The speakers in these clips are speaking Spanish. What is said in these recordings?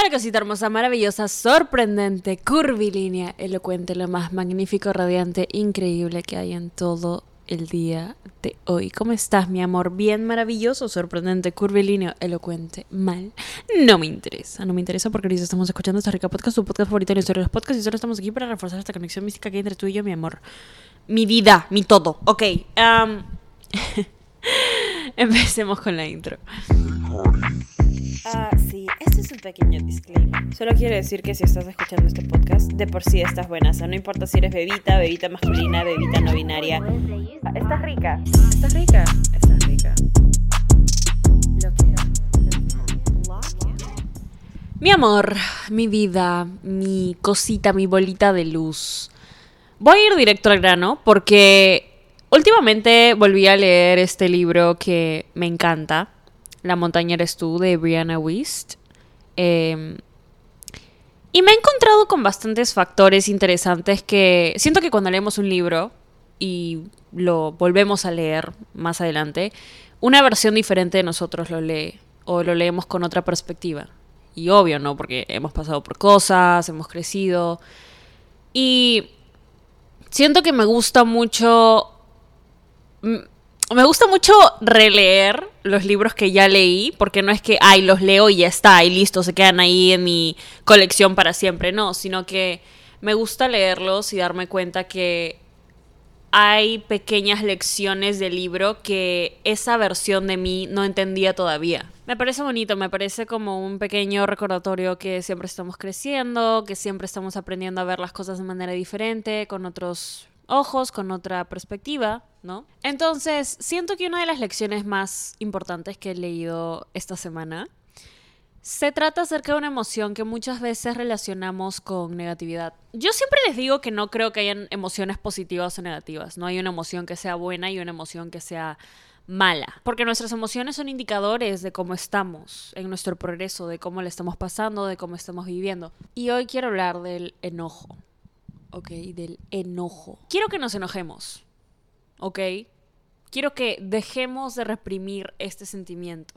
Hola cosita hermosa, maravillosa, sorprendente, curvilínea, elocuente, lo más magnífico, radiante, increíble que hay en todo el día de hoy. ¿Cómo estás, mi amor? Bien, maravilloso, sorprendente, curvilíneo, elocuente, mal. No me interesa, no me interesa porque ahorita estamos escuchando esta rica podcast, tu podcast favorito en la historia de los podcasts y solo estamos aquí para reforzar esta conexión mística que hay entre tú y yo, mi amor. Mi vida, mi todo. Ok, empecemos con la intro. Ah, sí, este es un pequeño disclaimer. Solo quiero decir que si estás escuchando este podcast, de por sí estás buena. O sea, no importa si eres bebita, bebita masculina, bebita no binaria. Ah, Estás rica. Estás rica. Estás rica. Lo que- Mi amor, mi vida, mi cosita, mi bolita de luz. Voy a ir directo al grano porque últimamente volví a leer este libro que me encanta, La montaña eres tú, de Brianna Wist. Eh, y me he encontrado con bastantes factores interesantes que siento que cuando leemos un libro y lo volvemos a leer más adelante, una versión diferente de nosotros lo lee o lo leemos con otra perspectiva. Y obvio, ¿no? Porque hemos pasado por cosas, hemos crecido. Y siento que me gusta mucho... Me gusta mucho releer los libros que ya leí, porque no es que, ay, los leo y ya está, y listo, se quedan ahí en mi colección para siempre, no, sino que me gusta leerlos y darme cuenta que hay pequeñas lecciones del libro que esa versión de mí no entendía todavía. Me parece bonito, me parece como un pequeño recordatorio que siempre estamos creciendo, que siempre estamos aprendiendo a ver las cosas de manera diferente, con otros ojos, con otra perspectiva, ¿no? Entonces, siento que una de las lecciones más importantes que he leído esta semana se trata acerca de una emoción que muchas veces relacionamos con negatividad. Yo siempre les digo que no creo que hayan emociones positivas o negativas. No hay una emoción que sea buena y una emoción que sea mala. Porque nuestras emociones son indicadores de cómo estamos en nuestro progreso, de cómo le estamos pasando, de cómo estamos viviendo. Y hoy quiero hablar del enojo. ¿Ok? Del enojo. Quiero que nos enojemos. ¿Ok? Quiero que dejemos de reprimir este sentimiento.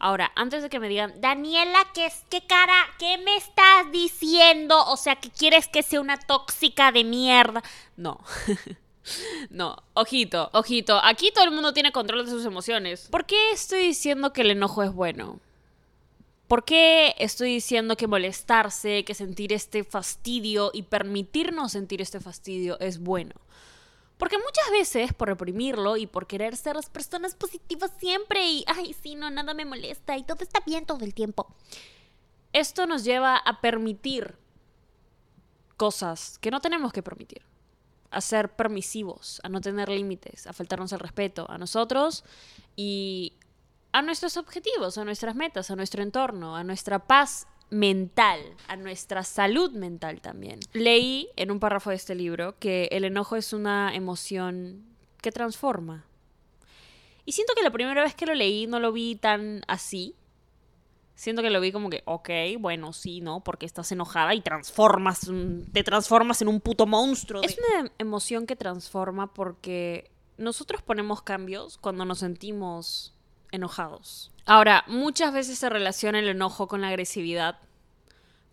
Ahora, antes de que me digan, Daniela, ¿qué, es- ¿qué cara, qué me estás diciendo? O sea, que quieres que sea una tóxica de mierda. No. no, ojito, ojito. Aquí todo el mundo tiene control de sus emociones. ¿Por qué estoy diciendo que el enojo es bueno? ¿Por qué estoy diciendo que molestarse, que sentir este fastidio y permitirnos sentir este fastidio es bueno? Porque muchas veces, por reprimirlo y por querer ser las personas positivas siempre y, ay, sí, no, nada me molesta y todo está bien todo el tiempo, esto nos lleva a permitir cosas que no tenemos que permitir. A ser permisivos, a no tener límites, a faltarnos el respeto a nosotros y a nuestros objetivos, a nuestras metas, a nuestro entorno, a nuestra paz mental, a nuestra salud mental también. Leí en un párrafo de este libro que el enojo es una emoción que transforma. Y siento que la primera vez que lo leí no lo vi tan así. Siento que lo vi como que, ok, bueno, sí, ¿no? Porque estás enojada y transformas, un- te transformas en un puto monstruo. Es una emoción que transforma porque nosotros ponemos cambios cuando nos sentimos enojados. Ahora, muchas veces se relaciona el enojo con la agresividad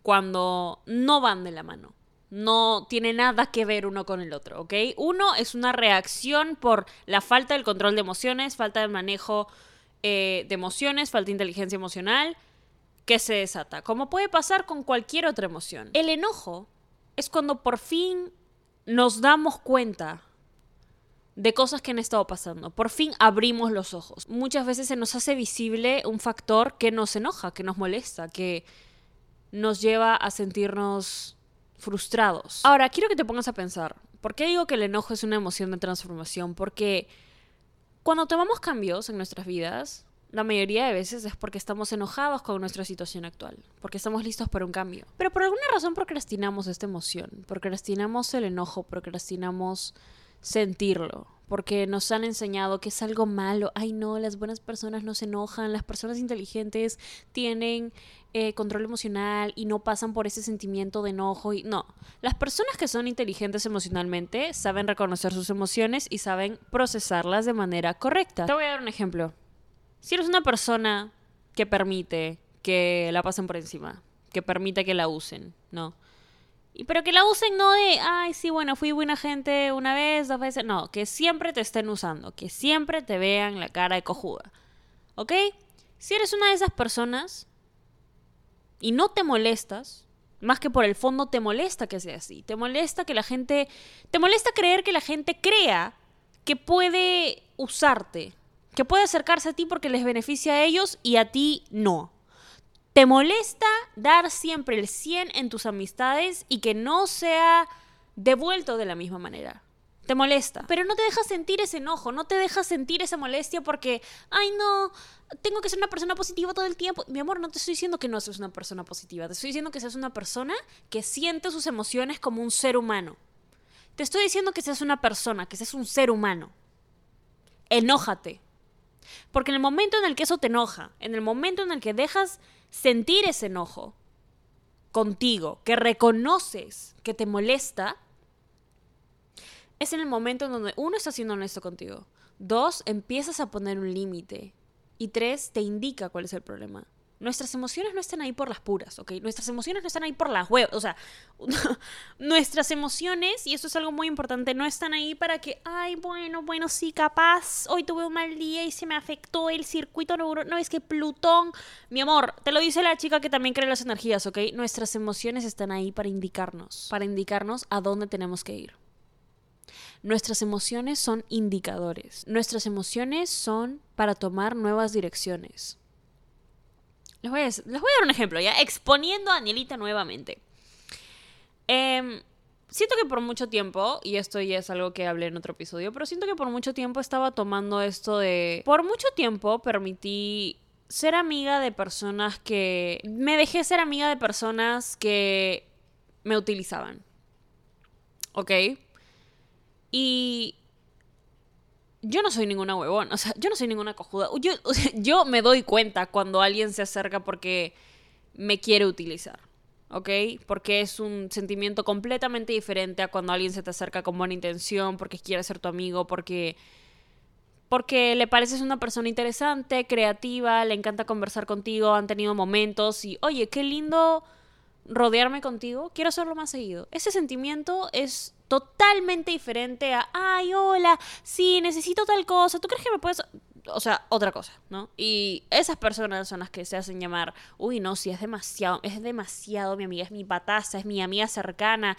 cuando no van de la mano. No tiene nada que ver uno con el otro, ¿ok? Uno es una reacción por la falta del control de emociones, falta de manejo eh, de emociones, falta de inteligencia emocional, que se desata, como puede pasar con cualquier otra emoción. El enojo es cuando por fin nos damos cuenta de cosas que han estado pasando. Por fin abrimos los ojos. Muchas veces se nos hace visible un factor que nos enoja, que nos molesta, que nos lleva a sentirnos frustrados. Ahora, quiero que te pongas a pensar, ¿por qué digo que el enojo es una emoción de transformación? Porque cuando tomamos cambios en nuestras vidas, la mayoría de veces es porque estamos enojados con nuestra situación actual, porque estamos listos para un cambio. Pero por alguna razón procrastinamos esta emoción, procrastinamos el enojo, procrastinamos sentirlo, porque nos han enseñado que es algo malo. Ay, no, las buenas personas no se enojan, las personas inteligentes tienen eh, control emocional y no pasan por ese sentimiento de enojo. Y no, las personas que son inteligentes emocionalmente saben reconocer sus emociones y saben procesarlas de manera correcta. Te voy a dar un ejemplo. Si eres una persona que permite que la pasen por encima, que permita que la usen, ¿no? Pero que la usen no de, ay, sí, bueno, fui buena gente una vez, dos veces, no, que siempre te estén usando, que siempre te vean la cara de cojuda. ¿Ok? Si eres una de esas personas y no te molestas, más que por el fondo te molesta que sea así, te molesta que la gente, te molesta creer que la gente crea que puede usarte, que puede acercarse a ti porque les beneficia a ellos y a ti no. ¿Te molesta dar siempre el 100 en tus amistades y que no sea devuelto de la misma manera? Te molesta. Pero no te dejas sentir ese enojo, no te dejas sentir esa molestia porque, ay no, tengo que ser una persona positiva todo el tiempo. Mi amor, no te estoy diciendo que no seas una persona positiva, te estoy diciendo que seas una persona que siente sus emociones como un ser humano. Te estoy diciendo que seas una persona, que seas un ser humano. Enójate. Porque en el momento en el que eso te enoja, en el momento en el que dejas sentir ese enojo contigo, que reconoces que te molesta, es en el momento en donde uno está siendo honesto contigo, dos, empiezas a poner un límite y tres, te indica cuál es el problema. Nuestras emociones no están ahí por las puras, ¿ok? Nuestras emociones no están ahí por las huevas. O sea, nuestras emociones, y eso es algo muy importante, no están ahí para que, ay, bueno, bueno, sí, capaz, hoy tuve un mal día y se me afectó el circuito neuronal. No, es que Plutón, mi amor, te lo dice la chica que también cree las energías, ¿ok? Nuestras emociones están ahí para indicarnos, para indicarnos a dónde tenemos que ir. Nuestras emociones son indicadores. Nuestras emociones son para tomar nuevas direcciones. Les voy, a, dar un ejemplo, ya exponiendo a Danielita nuevamente. Em, siento que por mucho tiempo, y esto ya es algo que hablé en otro episodio, pero siento que por mucho tiempo estaba tomando esto de... Por mucho tiempo permití ser amiga de personas que... Me dejé ser amiga de personas que me utilizaban. ¿Ok? Y yo no soy ninguna huevón, o sea, yo no soy ninguna cojuda. Yo, yo me doy cuenta cuando alguien se acerca porque me quiere utilizar, ¿ok? Porque es un sentimiento completamente diferente a cuando alguien se te acerca con buena intención, porque quiere ser tu amigo, porque porque le pareces una persona interesante, creativa, le encanta conversar contigo, han tenido momentos y, oye, qué lindo rodearme contigo, quiero hacerlo más seguido. Ese sentimiento es totalmente diferente a, ay, hola, sí, necesito tal cosa, ¿tú crees que me puedes...? O sea, otra cosa, ¿no? Y esas personas son las que se hacen llamar, uy, no, sí, es demasiado, es demasiado mi amiga, es mi pataza, es mi amiga cercana,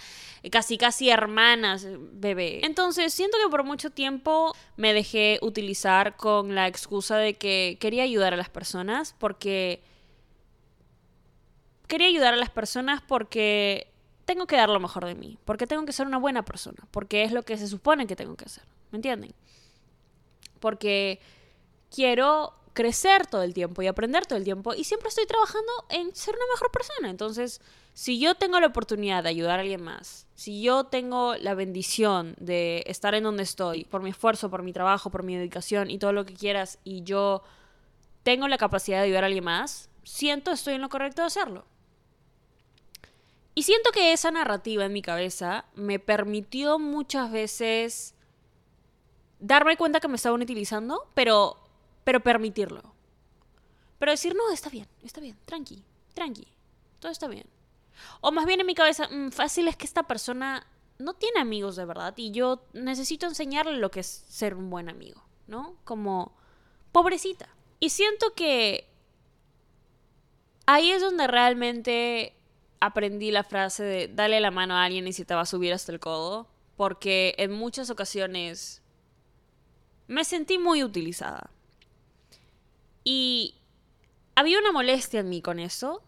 casi, casi hermanas, bebé. Entonces, siento que por mucho tiempo me dejé utilizar con la excusa de que quería ayudar a las personas porque... Quería ayudar a las personas porque tengo que dar lo mejor de mí, porque tengo que ser una buena persona, porque es lo que se supone que tengo que hacer, ¿me entienden? Porque quiero crecer todo el tiempo y aprender todo el tiempo y siempre estoy trabajando en ser una mejor persona. Entonces, si yo tengo la oportunidad de ayudar a alguien más, si yo tengo la bendición de estar en donde estoy, por mi esfuerzo, por mi trabajo, por mi dedicación y todo lo que quieras, y yo tengo la capacidad de ayudar a alguien más, siento estoy en lo correcto de hacerlo. Y siento que esa narrativa en mi cabeza me permitió muchas veces darme cuenta que me estaban utilizando, pero, pero permitirlo. Pero decir, no, está bien, está bien, tranqui, tranqui, todo está bien. O más bien en mi cabeza, mm, fácil es que esta persona no tiene amigos de verdad y yo necesito enseñarle lo que es ser un buen amigo, ¿no? Como pobrecita. Y siento que ahí es donde realmente aprendí la frase de dale la mano a alguien y si te va a subir hasta el codo, porque en muchas ocasiones me sentí muy utilizada. Y había una molestia en mí con eso,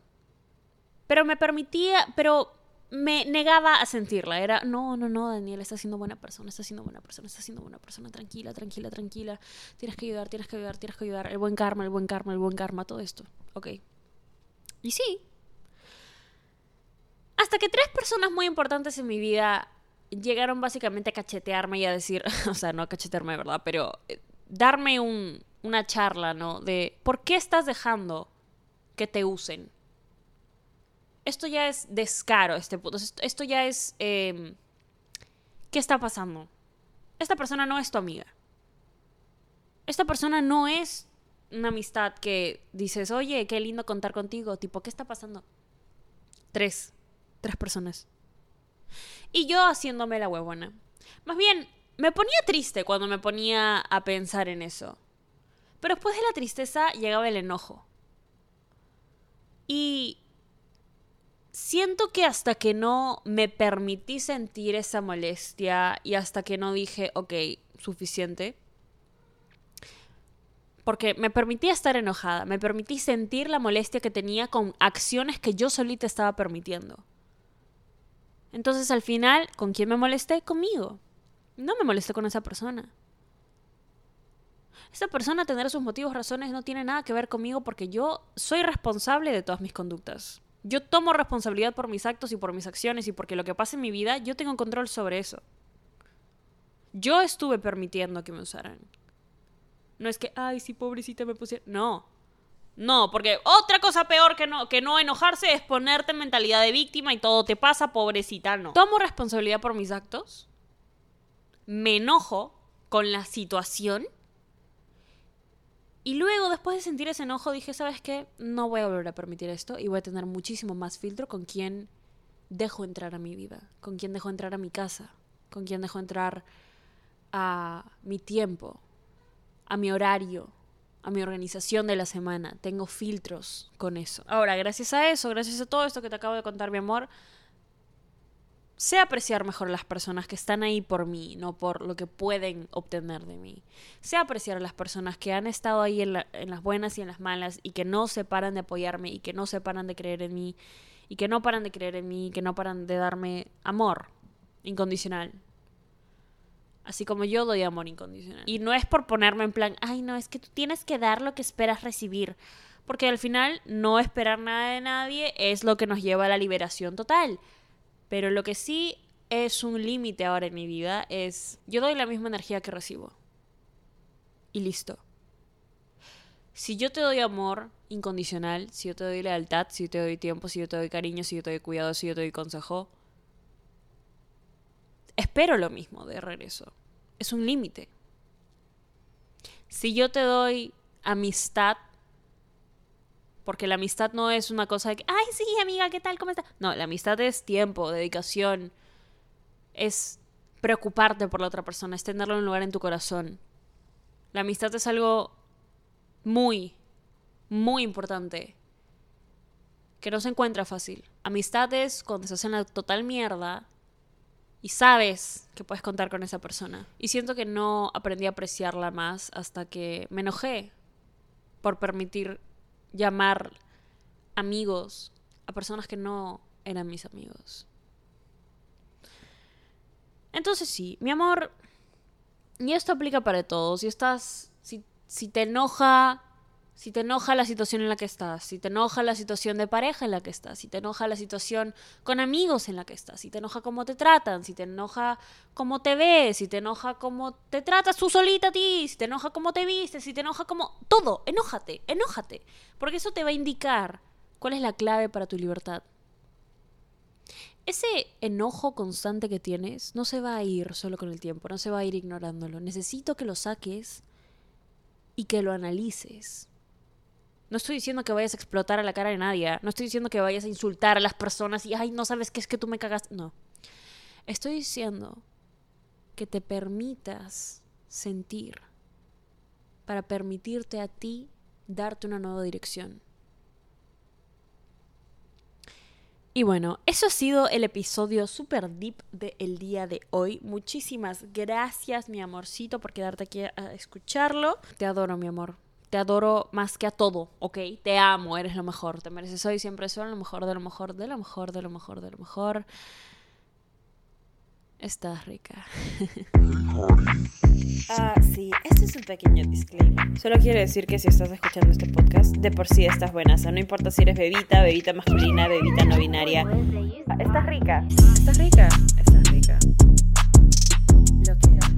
pero me permitía, pero me negaba a sentirla. Era, no, no, no, Daniel, está siendo buena persona, está siendo buena persona, está siendo buena persona, tranquila, tranquila, tranquila. Tienes que ayudar, tienes que ayudar, tienes que ayudar. El buen karma, el buen karma, el buen karma, todo esto. Ok. Y sí, hasta que tres personas muy importantes en mi vida llegaron básicamente a cachetearme y a decir, o sea, no a cachetearme, ¿verdad? Pero eh, darme un, una charla, ¿no? De por qué estás dejando que te usen. Esto ya es descaro, este. Esto, ya es... Em, ¿Qué está pasando? Esta persona no es tu amiga. Esta persona no es una amistad que dices, oye, qué lindo contar contigo. Tipo, ¿qué está pasando? Tres. Tres personas. Y yo haciéndome la huevona. Más bien, me ponía triste cuando me ponía a pensar en eso. Pero después de la tristeza llegaba el enojo. Y siento que hasta que no me permití sentir esa molestia y hasta que no dije, ok, suficiente, porque me permití estar enojada, me permití sentir la molestia que tenía con acciones que yo solita estaba permitiendo. Entonces al final, ¿con quién me molesté? Conmigo. No me molesté con esa persona. Esa persona tener sus motivos, razones, no tiene nada que ver conmigo porque yo soy responsable de todas mis conductas. Yo tomo responsabilidad por mis actos y por mis acciones y porque lo que pasa en mi vida, yo tengo control sobre eso. Yo estuve permitiendo que me usaran. No es que, ay, sí, pobrecita me puse. No. No, porque otra cosa peor que no, que no enojarse es ponerte en mentalidad de víctima y todo te pasa, pobrecita, no. Tomo responsabilidad por mis actos. Me enojo con la situación y luego, después de sentir ese enojo, dije, ¿sabes qué? No voy a volver a permitir esto y voy a tener muchísimo más filtro con quién dejo entrar a mi vida, con quién dejo entrar a mi casa, con quién dejo entrar a mi tiempo, a mi horario, a mi organización de la semana. Tengo filtros con eso. Ahora, gracias a eso, gracias a todo esto que te acabo de contar, mi amor, sé apreciar mejor a las personas que están ahí por mí, no por lo que pueden obtener de mí. Sé apreciar a las personas que han estado ahí en, las buenas y en las malas y que no se paran de apoyarme y que no se paran de creer en mí y que no paran de creer en mí y que no paran de darme amor incondicional. Así como yo doy amor incondicional. Y no es por ponerme en plan, ay no, es que tú tienes que dar lo que esperas recibir. Porque al final no esperar nada de nadie es lo que nos lleva a la liberación total. Pero lo que sí es un límite ahora en mi vida es, yo doy la misma energía que recibo. Y listo. Si yo te doy amor incondicional, si yo te doy lealtad, si yo te doy tiempo, si yo te doy cariño, si yo te doy cuidado, si yo te doy consejo, espero lo mismo de regreso. Es un límite. Si yo te doy amistad, porque la amistad no es una cosa de que, ay, sí, amiga, ¿qué tal? ¿Cómo estás? No, la amistad es tiempo, dedicación. Es preocuparte por la otra persona, es tenerlo en un lugar en tu corazón. La amistad es algo muy, muy importante. Que no se encuentra fácil. Amistad es cuando estás en la total mierda y sabes que puedes contar con esa persona. Y siento que no aprendí a apreciarla más hasta que me enojé por permitir llamar amigos a personas que no eran mis amigos. Entonces sí, mi amor, y esto aplica para todos, si estás, si, si te enoja si te enoja la situación en la que estás, si te enoja la situación de pareja en la que estás, si te enoja la situación con amigos en la que estás, si te enoja cómo te tratan, si te enoja cómo te ves, si te enoja cómo te tratas tú solita a ti, si te enoja cómo te vistes, si te enoja cómo... Todo, enójate, enójate, porque eso te va a indicar cuál es la clave para tu libertad. Ese enojo constante que tienes no se va a ir solo con el tiempo, no se va a ir ignorándolo. Necesito que lo saques y que lo analices no estoy diciendo que vayas a explotar a la cara de nadie. No estoy diciendo que vayas a insultar a las personas y, ay, no sabes qué es que tú me cagas. No. Estoy diciendo que te permitas sentir para permitirte a ti darte una nueva dirección. Y bueno, eso ha sido el episodio super deep del día de hoy. Muchísimas gracias, mi amorcito, por quedarte aquí a escucharlo. Te adoro, mi amor. Te adoro más que a todo, ¿ok? Te amo, eres lo mejor, te mereces hoy, siempre soy lo mejor, de lo mejor, de lo mejor, de lo mejor, de lo mejor. Estás rica. Ah, sí, este es un pequeño disclaimer. Solo quiero decir que si estás escuchando este podcast, de por sí estás buena. O sea, no importa si eres bebita, bebita masculina, bebita no binaria. Ah, estás rica. Estás rica. Estás rica. Lo que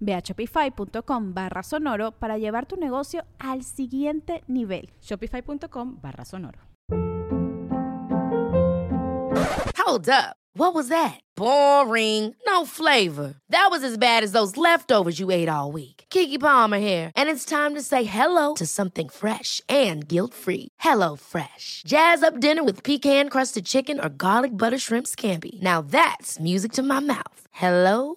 Ve a shopify.com barra sonoro para llevar tu negocio al siguiente nivel. Shopify.com barra sonoro. Hold up. What was that? Boring. No flavor. That was as bad as those leftovers you ate all week. Kiki Palmer here, and it's time to say hello to something fresh and guilt-free. Hello Fresh. Jazz up dinner with pecan-crusted chicken or garlic butter shrimp scampi. Now that's music to my mouth. Hello